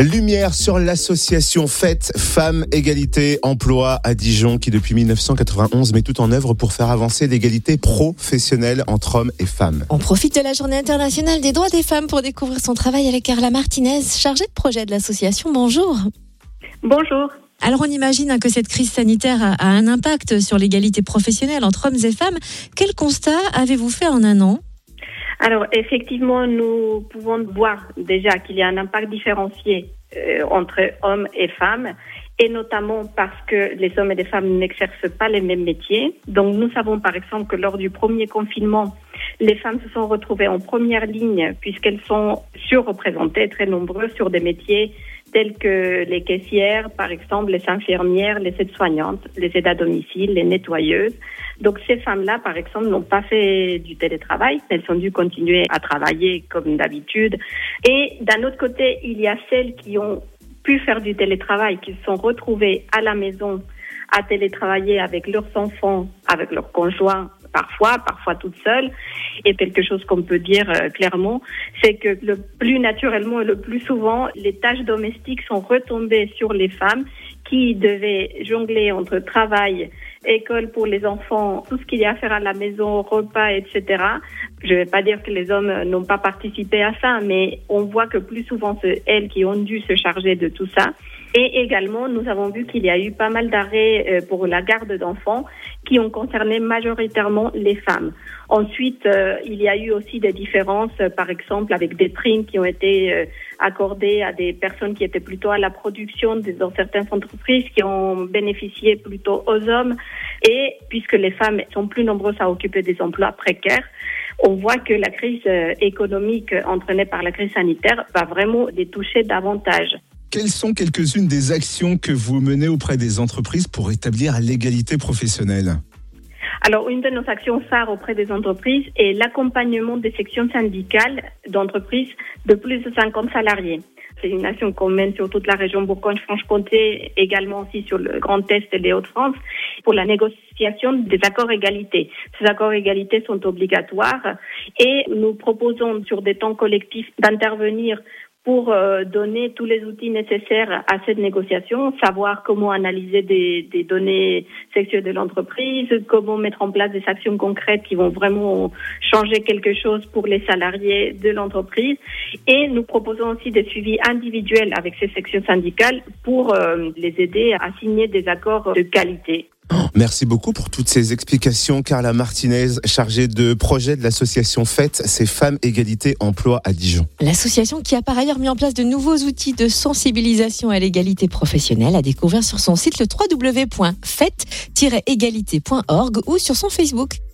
Lumière sur l'association Fête Femmes Égalité Emploi à Dijon qui depuis 1991 met tout en œuvre pour faire avancer l'égalité professionnelle entre hommes et femmes. On profite de la journée internationale des droits des femmes pour découvrir son travail avec Carla Martinez, chargée de projet de l'association. Bonjour. Bonjour. Alors on imagine que cette crise sanitaire a un impact sur l'égalité professionnelle entre hommes et femmes. Quel constat avez-vous fait en un an? Alors effectivement, nous pouvons voir déjà qu'il y a un impact différencié euh, entre hommes et femmes, et notamment parce que les hommes et les femmes n'exercent pas les mêmes métiers. Donc nous savons par exemple que lors du premier confinement, les femmes se sont retrouvées en première ligne puisqu'elles sont surreprésentées, très nombreuses, sur des métiers tels que les caissières, par exemple, les infirmières, les aides-soignantes, les aides à domicile, les nettoyeuses. Donc ces femmes-là, par exemple, n'ont pas fait du télétravail, elles ont dû continuer à travailler comme d'habitude. Et d'un autre côté, il y a celles qui ont pu faire du télétravail, qui se sont retrouvées à la maison à télétravailler avec leurs enfants, avec leurs conjoints parfois, parfois toutes seules. Et quelque chose qu'on peut dire euh, clairement, c'est que le plus naturellement et le plus souvent, les tâches domestiques sont retombées sur les femmes qui devaient jongler entre travail, école pour les enfants, tout ce qu'il y a à faire à la maison, repas, etc. Je ne vais pas dire que les hommes n'ont pas participé à ça, mais on voit que plus souvent c'est elles qui ont dû se charger de tout ça. Et également, nous avons vu qu'il y a eu pas mal d'arrêts euh, pour la garde d'enfants qui ont concerné majoritairement les femmes. Ensuite, euh, il y a eu aussi des différences, euh, par exemple, avec des primes qui ont été accordées à des personnes qui étaient plutôt à la production dans certaines entreprises qui ont bénéficié plutôt aux hommes. Et puisque les femmes sont plus nombreuses à occuper des emplois précaires, on voit que la crise économique entraînée par la crise sanitaire va vraiment les toucher davantage. Quelles sont quelques-unes des actions que vous menez auprès des entreprises pour établir l'égalité professionnelle? Alors, une de nos actions phares auprès des entreprises est l'accompagnement des sections syndicales d'entreprises de plus de 50 salariés. C'est une action qu'on mène sur toute la région Bourgogne-Franche-Comté, également aussi sur le Grand Est et les Hauts-de-France, pour la négociation des accords égalité. Ces accords égalité sont obligatoires et nous proposons sur des temps collectifs d'intervenir pour euh, donner tous les outils nécessaires à cette négociation, savoir comment analyser des, des données sexuelles de l'entreprise, comment mettre en place des actions concrètes qui vont vraiment changer quelque chose pour les salariés de l'entreprise. Et nous proposons aussi des suivis individuels avec ces sections syndicales pour euh, les aider à signer des accords de qualité. Merci beaucoup pour toutes ces explications. Carla Martinez, chargée de projet de l'association FAITE, c'est Femmes Égalité Emploi à Dijon. L'association qui a par ailleurs mis en place de nouveaux outils de sensibilisation à l'égalité professionnelle a découvert sur son site le www.faites-égalité.org ou sur son Facebook.